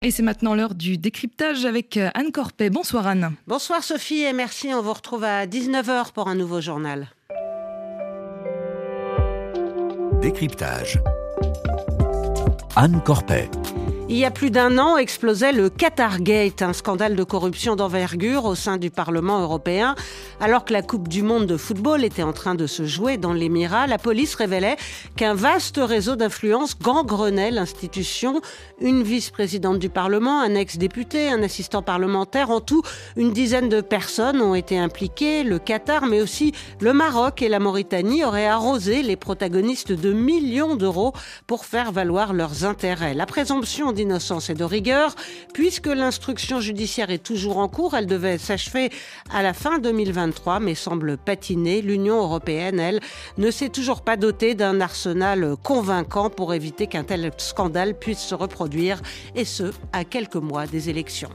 Et c'est maintenant l'heure du décryptage avec euh, Anne Corpet. Bonsoir Anne. Bonsoir Sophie et merci. On vous retrouve à 19h pour un nouveau journal. Décryptage. Anne Corpet. Il y a plus d'un an explosait le Qatargate, un scandale de corruption d'envergure au sein du Parlement européen. Alors que la Coupe du Monde de football était en train de se jouer dans l'Émirat, la police révélait qu'un vaste réseau d'influence gangrenait l'institution. Une vice-présidente du Parlement, un ex-député, un assistant parlementaire, en tout, une dizaine de personnes ont été impliquées. Le Qatar, mais aussi le Maroc et la Mauritanie auraient arrosé les protagonistes de millions d'euros pour faire valoir leurs intérêts. La présomption d'innocence et de rigueur. Puisque l'instruction judiciaire est toujours en cours, elle devait s'achever à la fin 2023, mais semble patiner. L'Union européenne, elle, ne s'est toujours pas dotée d'un arsenal convaincant pour éviter qu'un tel scandale puisse se reproduire, et ce, à quelques mois des élections.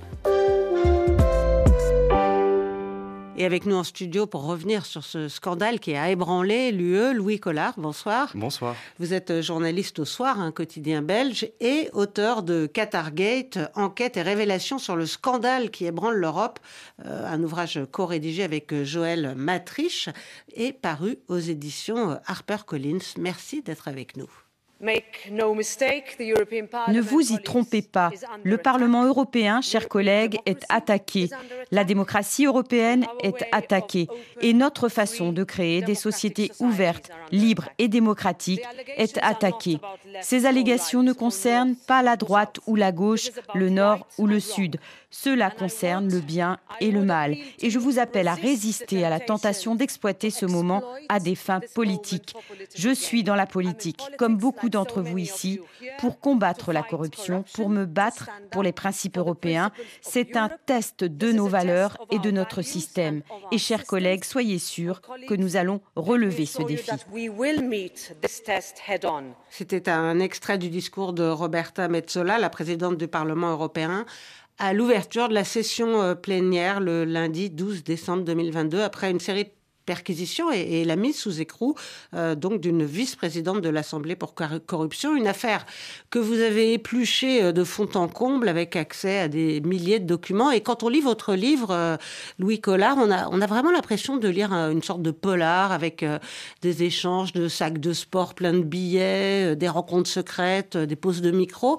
Et avec nous en studio pour revenir sur ce scandale qui a ébranlé l'UE, Louis Collard, bonsoir. Bonsoir. Vous êtes journaliste au Soir, un quotidien belge, et auteur de Qatargate, enquête et révélation sur le scandale qui ébranle l'Europe, euh, un ouvrage co-rédigé avec Joël Matriche et paru aux éditions HarperCollins. Merci d'être avec nous. Ne vous y trompez pas. Le Parlement européen, chers collègues, est attaqué. La démocratie européenne est attaquée. Et notre façon de créer des sociétés ouvertes, libres et démocratiques est attaquée. Ces allégations ne concernent pas la droite ou la gauche, le nord ou le sud. Cela concerne le bien et le mal. Et je vous appelle à résister à la tentation d'exploiter ce moment à des fins politiques. Je suis dans la politique, comme beaucoup d'entre vous ici, pour combattre la corruption, pour me battre pour les principes européens. C'est un test de nos valeurs et de notre système. Et chers collègues, soyez sûrs que nous allons relever ce défi. C'était un extrait du discours de Roberta Metsola, la présidente du Parlement européen, à l'ouverture de la session euh, plénière le lundi 12 décembre 2022, après une série de perquisitions et, la mise sous écrou euh, donc d'une vice-présidente de l'Assemblée pour corruption, une affaire que vous avez épluchée euh, de fond en comble avec accès à des milliers de documents. Et quand on lit votre livre, Louis Collard, on a, vraiment l'impression de lire une sorte de polar avec des échanges de sacs de sport pleins de billets, des rencontres secrètes, des poses de micro.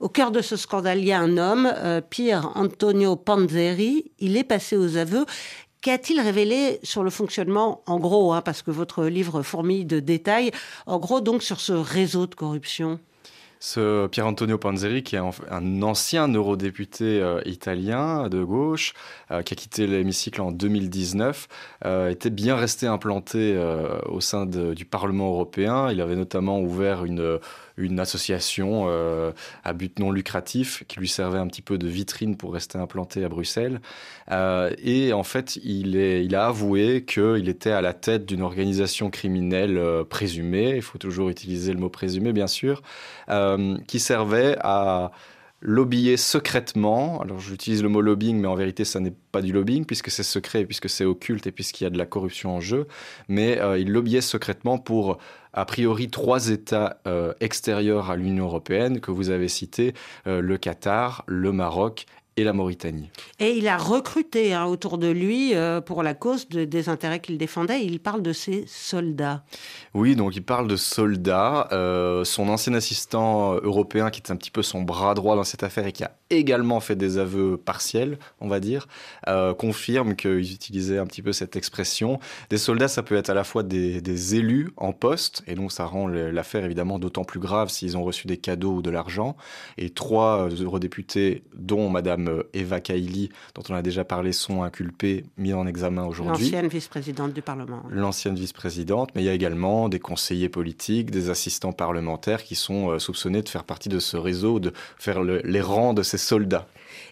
Au cœur de ce scandale, il y a un homme, euh, Pierre Antonio Panzeri. Il est passé aux aveux. Qu'a-t-il révélé sur le fonctionnement, en gros, hein, parce que votre livre fourmille de détails, en gros donc sur ce réseau de corruption? Ce Pier Antonio Panzeri, qui est un ancien eurodéputé euh, italien de gauche, euh, qui a quitté l'hémicycle en 2019, était bien resté implanté au sein du Parlement européen. Il avait notamment ouvert une une association euh, à but non lucratif qui lui servait un petit peu de vitrine pour rester implanté à Bruxelles. Euh, et en fait, il, a avoué qu'il était à la tête d'une organisation criminelle euh, présumée, il faut toujours utiliser le mot présumé bien sûr, qui servait à lobbyer secrètement. Alors j'utilise le mot lobbying, mais en vérité ça n'est pas du lobbying puisque c'est secret, puisque c'est occulte et puisqu'il y a de la corruption en jeu. Mais il lobbyait secrètement pour a priori trois États euh, extérieurs à l'Union européenne que vous avez cités, euh, le Qatar, le Maroc et la Mauritanie. Et il a recruté hein, autour de lui euh, pour la cause des intérêts qu'il défendait. Il parle de ses soldats. Oui, donc il parle de soldats. son ancien assistant européen, qui est un petit peu son bras droit dans cette affaire et qui a également fait des aveux partiels, on va dire, euh, confirme qu'ils utilisaient un petit peu cette expression. Des soldats, ça peut être à la fois des, élus en poste, et donc ça rend l'affaire évidemment d'autant plus grave s'ils ont reçu des cadeaux ou de l'argent. Et trois euh, eurodéputés, dont Madame euh, Eva Kaili, dont on a déjà parlé, sont inculpés, mis en examen aujourd'hui. L'ancienne vice-présidente du Parlement. L'ancienne vice-présidente, mais il y a également des conseillers politiques, des assistants parlementaires qui sont soupçonnés de faire partie de ce réseau, de faire les rangs de ces soldats.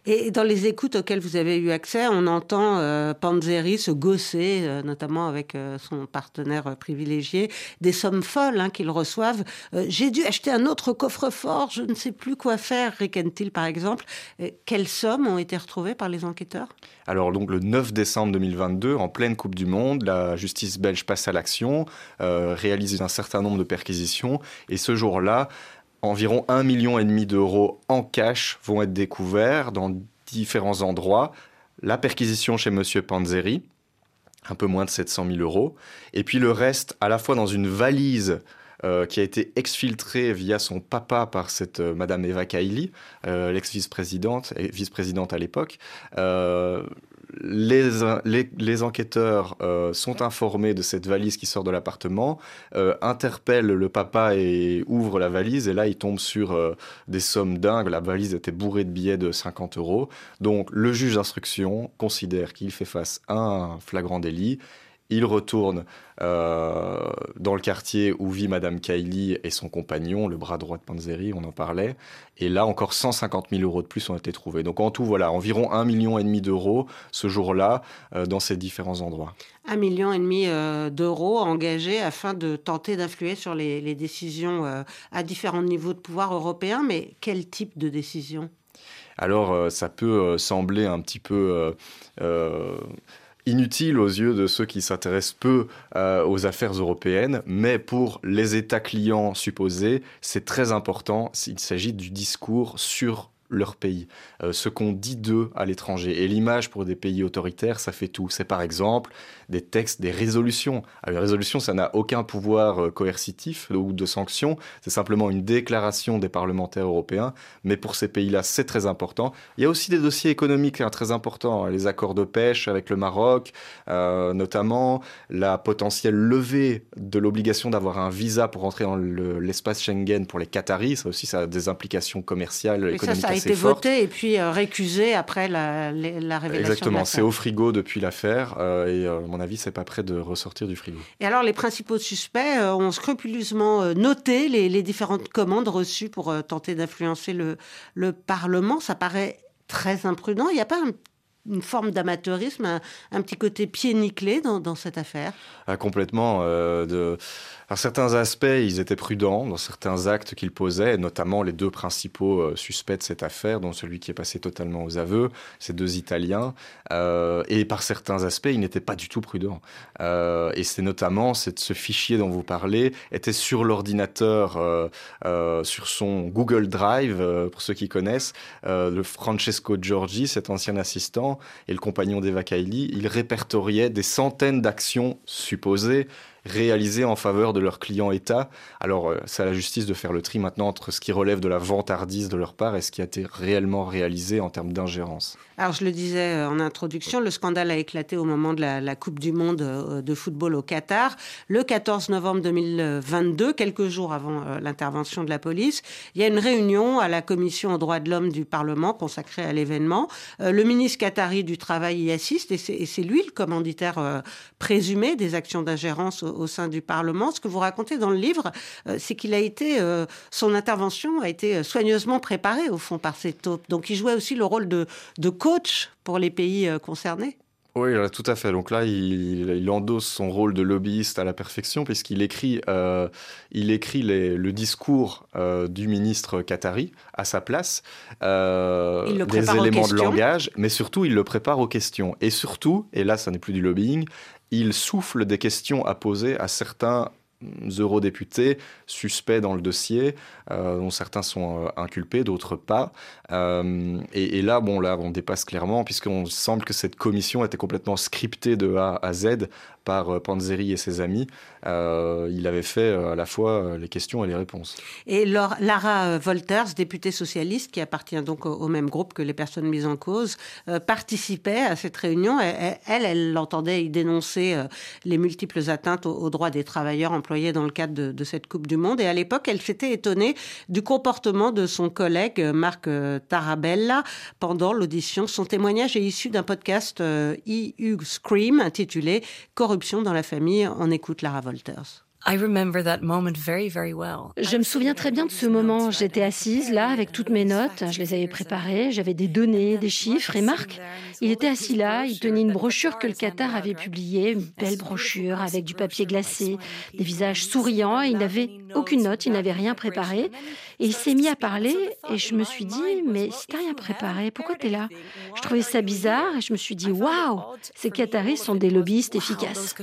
Et dans les écoutes auxquelles vous avez eu accès, on entend euh, Panzeri se gosser, euh, notamment avec euh, son partenaire privilégié, des sommes folles hein, qu'ils reçoivent. J'ai dû acheter un autre coffre-fort, je ne sais plus quoi faire, ricanent-ils par exemple. quelles sommes ont été retrouvées par les enquêteurs? Alors donc le 9 décembre 2022, en pleine Coupe du Monde, la justice belge passe à l'action, réalise un certain nombre de perquisitions, et ce jour-là, environ un million et demi d'euros en cash vont être découverts dans différents endroits. La perquisition chez M. Panzeri, un peu moins de 700 000 euros. Et puis le reste, à la fois dans une valise euh, qui a été exfiltrée via son papa par cette euh, Madame Eva Kaili, euh, l'ex-vice-présidente, vice-présidente à l'époque les, enquêteurs sont informés de cette valise qui sort de l'appartement, euh, interpellent le papa et ouvrent la valise. Et là, ils tombent sur des sommes dingues. La valise était bourrée de billets de 50 euros. Donc, le juge d'instruction considère qu'il fait face à un flagrant délit il retourne euh, dans le quartier où vit Madame Kylie et son compagnon, le bras droit de Panzeri, on en parlait. Et là, encore 150 000 euros de plus ont été trouvés. Donc en tout, voilà, environ un million et demi d'euros ce jour-là euh, dans ces différents endroits. Un million et demi euh, d'euros engagés afin de tenter d'influer sur les, décisions à différents niveaux de pouvoir européen. Mais quel type de décision? Alors, ça peut sembler un petit peu inutile aux yeux de ceux qui s'intéressent peu euh, aux affaires européennes, mais pour les États clients supposés, c'est très important s'il s'agit du discours sur leur pays, euh, ce qu'on dit d'eux à l'étranger. Et l'image pour des pays autoritaires, ça fait tout. C'est par exemple des textes, des résolutions. Alors, les résolutions, ça n'a aucun pouvoir euh, coercitif ou de sanction, c'est simplement une déclaration des parlementaires européens, mais pour ces pays-là, c'est très important. Il y a aussi des dossiers économiques hein, très importants, hein. les accords de pêche avec le Maroc, euh, notamment la potentielle levée de l'obligation d'avoir un visa pour entrer dans l'espace Schengen pour les Qataris, ça aussi, ça a des implications commerciales, économiques été voté et puis euh, récusé après la, révélation. Exactement, c'est au frigo depuis l'affaire euh, et euh, à mon avis, c'est pas prêt de ressortir du frigo. Et alors, les principaux suspects ont scrupuleusement noté les, différentes commandes reçues pour tenter d'influencer le, le Parlement. Ça paraît très imprudent. Il n'y a pas un une forme d'amateurisme, un, petit côté pied nickelé dans, cette affaire ah, Complètement. Euh, certains aspects, ils étaient prudents dans certains actes qu'ils posaient, notamment les deux principaux euh, suspects de cette affaire, dont celui qui est passé totalement aux aveux, ces deux Italiens. Euh, et par certains aspects, ils n'étaient pas du tout prudents. et c'est notamment ce fichier dont vous parlez était sur l'ordinateur, sur son Google Drive, pour ceux qui connaissent, le Francesco Giorgi, cet ancien assistant et le compagnon d'Eva Kaili, ils répertoriaient des centaines d'actions supposées réalisées en faveur de leurs clients État. Alors, euh, c'est à la justice de faire le tri maintenant entre ce qui relève de la vantardise de leur part et ce qui a été réellement réalisé en termes d'ingérence. Alors, je le disais euh, en introduction, le scandale a éclaté au moment de la, Coupe du Monde euh, de football au Qatar. Le 14 novembre 2022, quelques jours avant l'intervention de la police, il y a une réunion à la Commission aux droits de l'homme du Parlement consacrée à l'événement. Le ministre qatari du Travail y assiste et c'est lui le commanditaire présumé des actions d'ingérence au sein du Parlement. Ce que vous racontez dans le livre, euh, c'est qu'il a été, euh, son intervention a été soigneusement préparée au fond par ces taupes. Donc il jouait aussi le rôle de, coach pour les pays euh, concernés. Oui, tout à fait. Donc là, il, endosse son rôle de lobbyiste à la perfection puisqu'il écrit, il écrit le discours du ministre qatari à sa place, des éléments de langage, mais surtout il le prépare aux questions. Et surtout, et là, ça n'est plus du lobbying, il souffle des questions à poser à certains eurodéputés suspects dans le dossier, euh, dont certains sont euh, inculpés, d'autres pas. Euh, et, là, bon, là, on dépasse clairement, puisqu'on semble que cette commission était complètement scriptée de A à Z par Panzeri et ses amis. il avait fait à la fois les questions et les réponses. Et Lara Wolters, députée socialiste, qui appartient donc au, même groupe que les personnes mises en cause, participait à cette réunion. Elle, elle, l'entendait y dénoncer les multiples atteintes aux, aux droits des travailleurs employés dans le cadre de, cette Coupe du Monde. Et à l'époque, elle s'était étonnée du comportement de son collègue Marc euh, Tarabella pendant l'audition. Son témoignage est issu d'un podcast EU e Scream intitulé Corruption dans la famille. On écoute Lara Wolters. Je me souviens très bien de ce moment. J'étais assise là avec toutes mes notes. Je les avais préparées. J'avais des données, des chiffres. Et Marc, il était assis là. Il tenait une brochure que le Qatar avait publiée, une belle brochure avec du papier glacé, des visages souriants. Et il n'avait aucune note, il n'avait rien préparé. Et il s'est mis à parler et je me suis dit, mais si t'as rien préparé, pourquoi tu es là? Je trouvais ça bizarre et je me suis dit, waouh, ces Qataris sont des lobbyistes efficaces.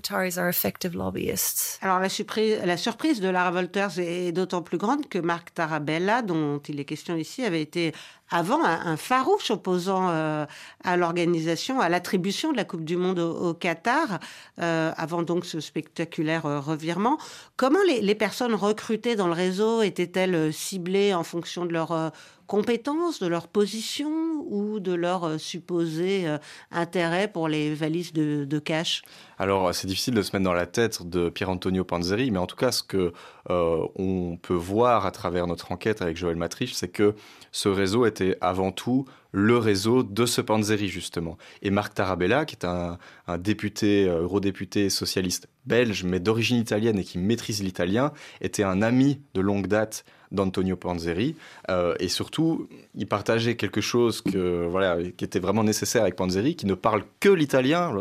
Alors la surprise, la surprise de Lara Wolters est d'autant plus grande que Marc Tarabella, dont il est question ici, avait été avant un, farouche opposant euh, à l'organisation, à l'attribution de la Coupe du Monde au, Qatar, euh, avant donc ce spectaculaire euh, revirement. Comment les, les, personnes recrutées dans le réseau étaient-elles ciblées en fonction de leur compétences, de leur position ou de leur euh, supposé euh, intérêt pour les valises de, cash? Alors, c'est difficile de se mettre dans la tête de Pier Antonio Panzeri, mais en tout cas, ce que euh, on peut voir à travers notre enquête avec Joël Matriche, c'est que ce réseau était avant tout le réseau de ce Panzeri, justement. Et Marc Tarabella, qui est un, député, eurodéputé socialiste belge, mais d'origine italienne et qui maîtrise l'italien, était un ami de longue date d'Antonio Panzeri. Euh, et surtout, il partageait quelque chose que, voilà, qui était vraiment nécessaire avec Panzeri, qui ne parle que l'italien.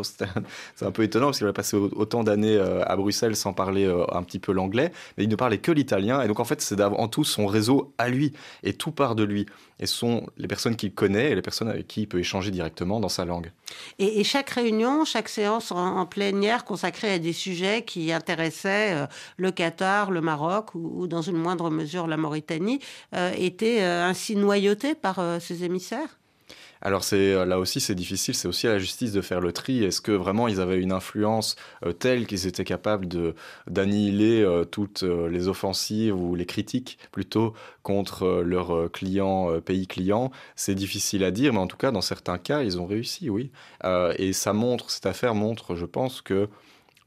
C'est un peu étonnant parce qu'il a passé autant d'années euh, à Bruxelles sans parler euh, un petit peu l'anglais, mais il ne parlait que l'italien. Et donc, en fait, c'est avant tout son réseau à lui. Et tout part de lui. Et ce sont les personnes qu'il connaît et les personnes avec qui il peut échanger directement dans sa langue. Et, chaque réunion, chaque séance en, plénière consacrée à des sujets qui intéressaient le Qatar, le Maroc ou, dans une moindre mesure la Mauritanie, était ainsi noyauté par euh, ces émissaires? Alors euh, là aussi c'est difficile, c'est aussi à la justice de faire le tri. Est-ce que vraiment ils avaient une influence euh, telle qu'ils étaient capables de d'annihiler toutes les offensives ou les critiques plutôt contre leurs clients pays clients? C'est difficile à dire, mais en tout cas dans certains cas ils ont réussi, oui. et ça montre cette affaire montre, je pense que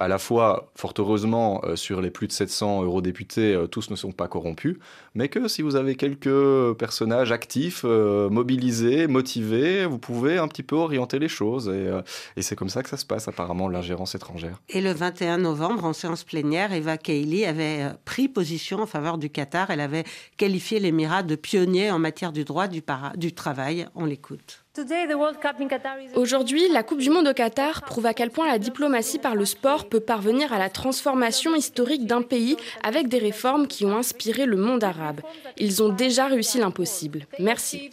à la fois, fort heureusement, euh, sur les plus de 700 eurodéputés, euh, tous ne sont pas corrompus, mais que si vous avez quelques personnages actifs, euh, mobilisés, motivés, vous pouvez un petit peu orienter les choses. Et, c'est comme ça que ça se passe, apparemment, l'ingérence étrangère. Et le 21 novembre, en séance plénière, Eva Kaili avait pris position en faveur du Qatar. Elle avait qualifié l'Émirat de pionnier en matière du droit du travail. On l'écoute. Aujourd'hui, la Coupe du Monde au Qatar prouve à quel point la diplomatie par le sport peut parvenir à la transformation historique d'un pays avec des réformes qui ont inspiré le monde arabe. Ils ont déjà réussi l'impossible. Merci.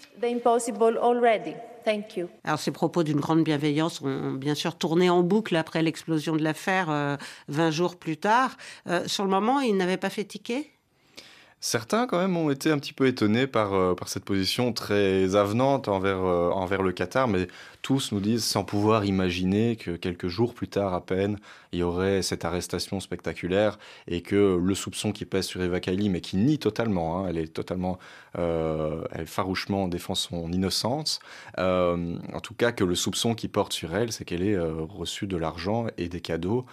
Alors ces propos d'une grande bienveillance ont bien sûr tourné en boucle après l'explosion de l'affaire 20 euh, jours plus tard. Euh, sur le moment, ils n'avaient pas fait ticket? Certains, quand même, ont été un petit peu étonnés par, euh, par cette position très avenante envers, envers le Qatar, mais tous nous disent sans pouvoir imaginer que quelques jours plus tard à peine, il y aurait cette arrestation spectaculaire et que le soupçon qui pèse sur Eva Kaili, mais qui nie totalement, hein, elle est totalement, euh, elle farouchement défend son innocence, euh, en tout cas que le soupçon qui porte sur elle, c'est qu'elle ait euh, reçu de l'argent et des cadeaux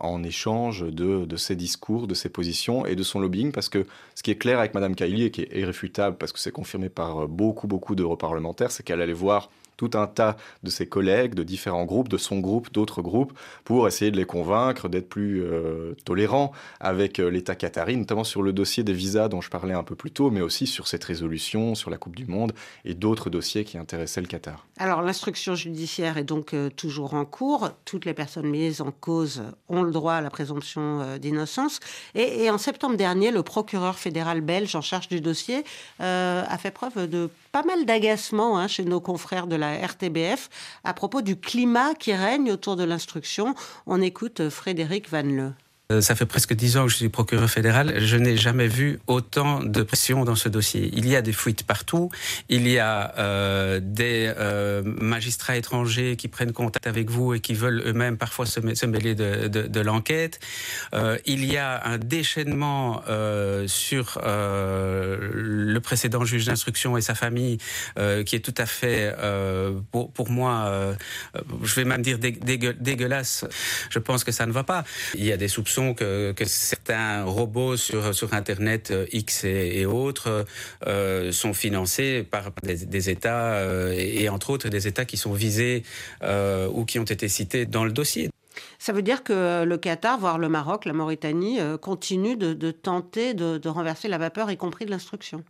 en échange de, de, ses discours, de ses positions et de son lobbying, parce que ce qui est clair avec Madame Kaili et qui est irréfutable, parce que c'est confirmé par beaucoup, beaucoup d'europarlementaires, c'est qu'elle allait voir tout un tas de ses collègues de différents groupes, de son groupe, d'autres groupes, pour essayer de les convaincre d'être plus euh, tolérants avec euh, l'État qatari, notamment sur le dossier des visas dont je parlais un peu plus tôt, mais aussi sur cette résolution, sur la Coupe du Monde et d'autres dossiers qui intéressaient le Qatar. Alors l'instruction judiciaire est donc euh, toujours en cours. Toutes les personnes mises en cause ont le droit à la présomption d'innocence. Et, en septembre dernier, le procureur fédéral belge en charge du dossier a fait preuve de pas mal d'agacement hein, chez nos confrères de la RTBF à propos du climat qui règne autour de l'instruction. On écoute Frédéric Van Le. Euh, ça fait presque dix ans que je suis procureur fédéral. Je n'ai jamais vu autant de pression dans ce dossier. Il y a des fuites partout. Il y a euh, des euh, magistrats étrangers qui prennent contact avec vous et qui veulent eux-mêmes parfois se, mêler de, l'enquête. Euh, il y a un déchaînement euh, sur euh, le précédent juge d'instruction et sa famille qui est tout à fait, pour, moi, je vais même dire dégueulasse. Je pense que ça ne va pas. Il y a des soupçons que, certains robots sur, Internet euh, X et, autres euh, sont financés par des, États, euh, et, entre autres des États qui sont visés ou qui ont été cités dans le dossier. Ça veut dire que le Qatar, voire le Maroc, la Mauritanie, continue de, tenter de renverser la vapeur, y compris de l'instruction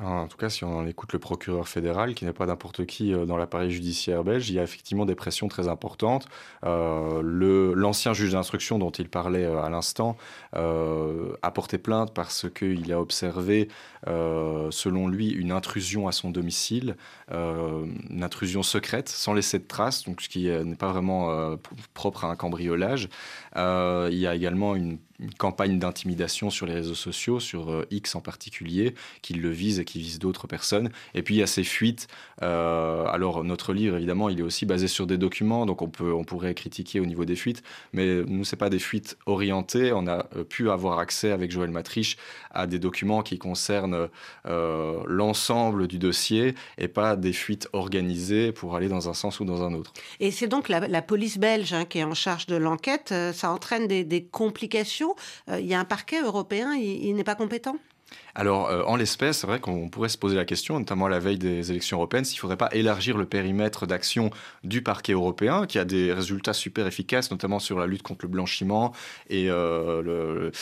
en tout cas, si on écoute le procureur fédéral, qui n'est pas n'importe qui euh, dans l'appareil judiciaire belge, il y a effectivement des pressions très importantes. Euh, L'ancien juge d'instruction dont il parlait euh, à l'instant a porté plainte parce qu'il a observé, selon lui, une intrusion à son domicile, une intrusion secrète, sans laisser de traces, donc ce qui n'est pas vraiment propre à un cambriolage. il y a également une une campagne d'intimidation sur les réseaux sociaux, sur euh, X en particulier, qui le vise et qui vise d'autres personnes. Et puis il y a ces fuites. Euh, alors notre livre, évidemment, il est aussi basé sur des documents, donc on, peut, on pourrait critiquer au niveau des fuites, mais nous, c'est pas des fuites orientées. On a euh, pu avoir accès avec Joël Matriche à des documents qui concernent l'ensemble du dossier et pas des fuites organisées pour aller dans un sens ou dans un autre. Et c'est donc la, police belge hein, qui est en charge de l'enquête. Ça entraîne des complications euh, il y a un parquet européen, il, n'est pas compétent? Alors, euh, en l'espèce, c'est vrai qu'on pourrait se poser la question, notamment à la veille des élections européennes, s'il ne faudrait pas élargir le périmètre d'action du parquet européen, qui a des résultats super efficaces, notamment sur la lutte contre le blanchiment et euh, le,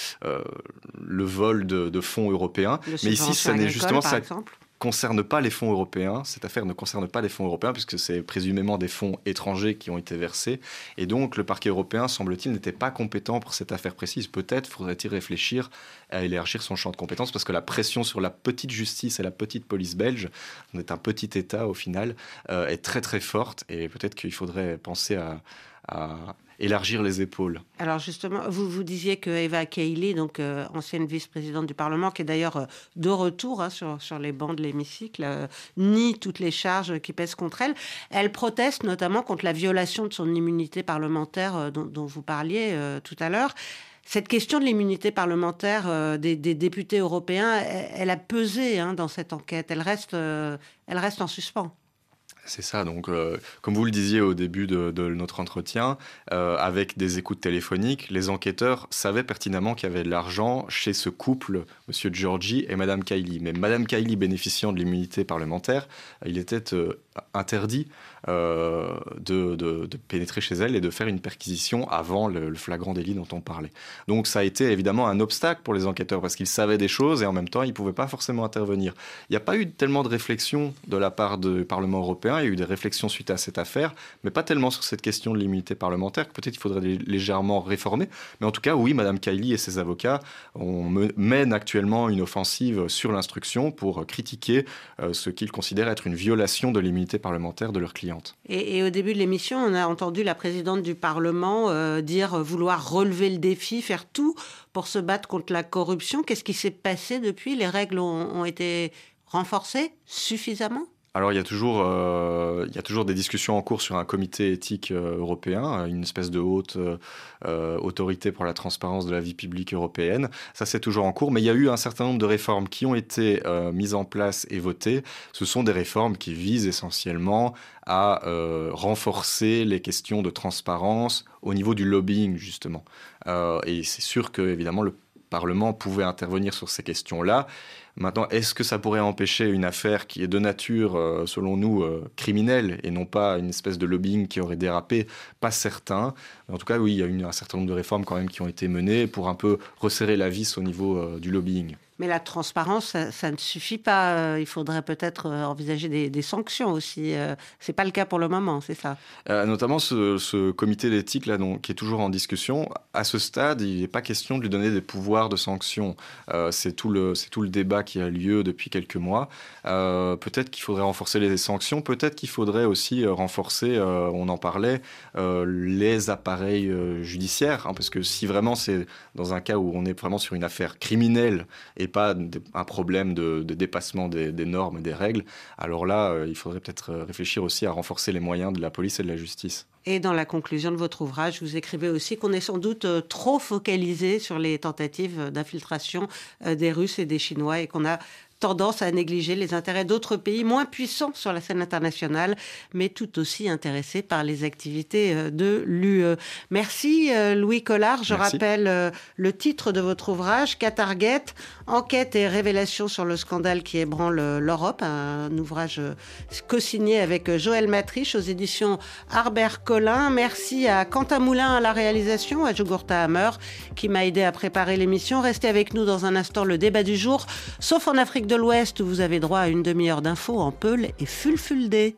le, vol de, fonds européens. Mais ici, ça n'est justement ça. Exemple concerne pas les fonds européens. Cette affaire ne concerne pas les fonds européens puisque c'est présumément des fonds étrangers qui ont été versés. Et donc le parquet européen, semble-t-il, n'était pas compétent pour cette affaire précise. Peut-être faudrait-il réfléchir à élargir son champ de compétences parce que la pression sur la petite justice et la petite police belge, on est un petit État au final, euh, est très très forte. Et peut-être qu'il faudrait penser à, à élargir les épaules. Alors justement, vous vous disiez que Eva Kaili, donc euh, ancienne vice-présidente du Parlement, qui est d'ailleurs euh, de retour hein, sur, sur les bancs de l'hémicycle, euh, nie toutes les charges qui pèsent contre elle. Elle proteste notamment contre la violation de son immunité parlementaire dont, vous parliez tout à l'heure. Cette question de l'immunité parlementaire des, députés européens, elle, a pesé hein, dans cette enquête. Elle reste, elle reste en suspens. C'est ça. Donc, euh, comme vous le disiez au début de, notre entretien, euh, avec des écoutes téléphoniques, les enquêteurs savaient pertinemment qu'il y avait de l'argent chez ce couple, Monsieur Giorgi et Madame Kaili. Mais Madame Kaili bénéficiant de l'immunité parlementaire, il était euh, interdit euh, de, de, pénétrer chez elle et de faire une perquisition avant le, flagrant délit dont on parlait. Donc ça a été évidemment un obstacle pour les enquêteurs parce qu'ils savaient des choses et en même temps ils ne pouvaient pas forcément intervenir. Il n'y a pas eu tellement de réflexion de la part du Parlement européen, il y a eu des réflexions suite à cette affaire, mais pas tellement sur cette question de l'immunité parlementaire, que peut-être il faudrait légèrement réformer. Mais en tout cas, oui, Madame Kaili et ses avocats, on mène actuellement une offensive sur l'instruction pour critiquer euh, ce qu'ils considèrent être une violation de l'immunité parlementaire de leurs clientes. Et, au début de l'émission, on a entendu la présidente du Parlement euh, dire vouloir relever le défi, faire tout pour se battre contre la corruption. Qu'est-ce qui s'est passé depuis? Les règles ont été renforcées suffisamment? Alors il y, a toujours, euh, il y a toujours des discussions en cours sur un comité éthique euh, européen, une espèce de haute euh, autorité pour la transparence de la vie publique européenne. Ça c'est toujours en cours, mais il y a eu un certain nombre de réformes qui ont été mises en place et votées. Ce sont des réformes qui visent essentiellement à renforcer les questions de transparence au niveau du lobbying justement. et c'est sûr que évidemment le Parlement pouvait intervenir sur ces questions-là. Maintenant, est-ce que ça pourrait empêcher une affaire qui est de nature, euh, selon nous, euh, criminelle et non pas une espèce de lobbying qui aurait dérapé? Pas certain. En tout cas, oui, il y a eu un certain nombre de réformes quand même qui ont été menées pour un peu resserrer la vis au niveau euh, du lobbying. Mais la transparence, ça, ne suffit pas. Euh, il faudrait peut-être euh, envisager des, sanctions aussi. Euh, c'est pas le cas pour le moment, c'est ça. notamment ce, comité d'éthique là, qui est toujours en discussion. À ce stade, il n'est pas question de lui donner des pouvoirs de sanctions. c'est tout le c'est tout le débat qui a lieu depuis quelques mois. peut-être qu'il faudrait renforcer les sanctions. Peut-être qu'il faudrait aussi renforcer, on en parlait, les appareils judiciaires, hein, parce que si vraiment c'est dans un cas où on est vraiment sur une affaire criminelle et pas un problème de, dépassement des, normes et des règles, alors là, euh, il faudrait peut-être euh, réfléchir aussi à renforcer les moyens de la police et de la justice. Et dans la conclusion de votre ouvrage, vous écrivez aussi qu'on est sans doute euh, trop focalisé sur les tentatives d'infiltration des Russes et des Chinois et qu'on a tendance à négliger les intérêts d'autres pays moins puissants sur la scène internationale, mais tout aussi intéressés par les activités euh, de l'UE. Merci euh, Louis Collard. Je rappelle euh, le titre de votre ouvrage, Qatargate, enquête et révélation sur le scandale qui ébranle l'Europe, un ouvrage co-signé avec Joël Matriche aux éditions Harbert Collin. Merci à Quentin Moulin à la réalisation, à Jogurta Hammer qui m'a aidé à préparer l'émission. Restez avec nous dans un instant le débat du jour, sauf en Afrique De l'Ouest, vous avez droit à une demi-heure d'infos en Peul et Fulfulde.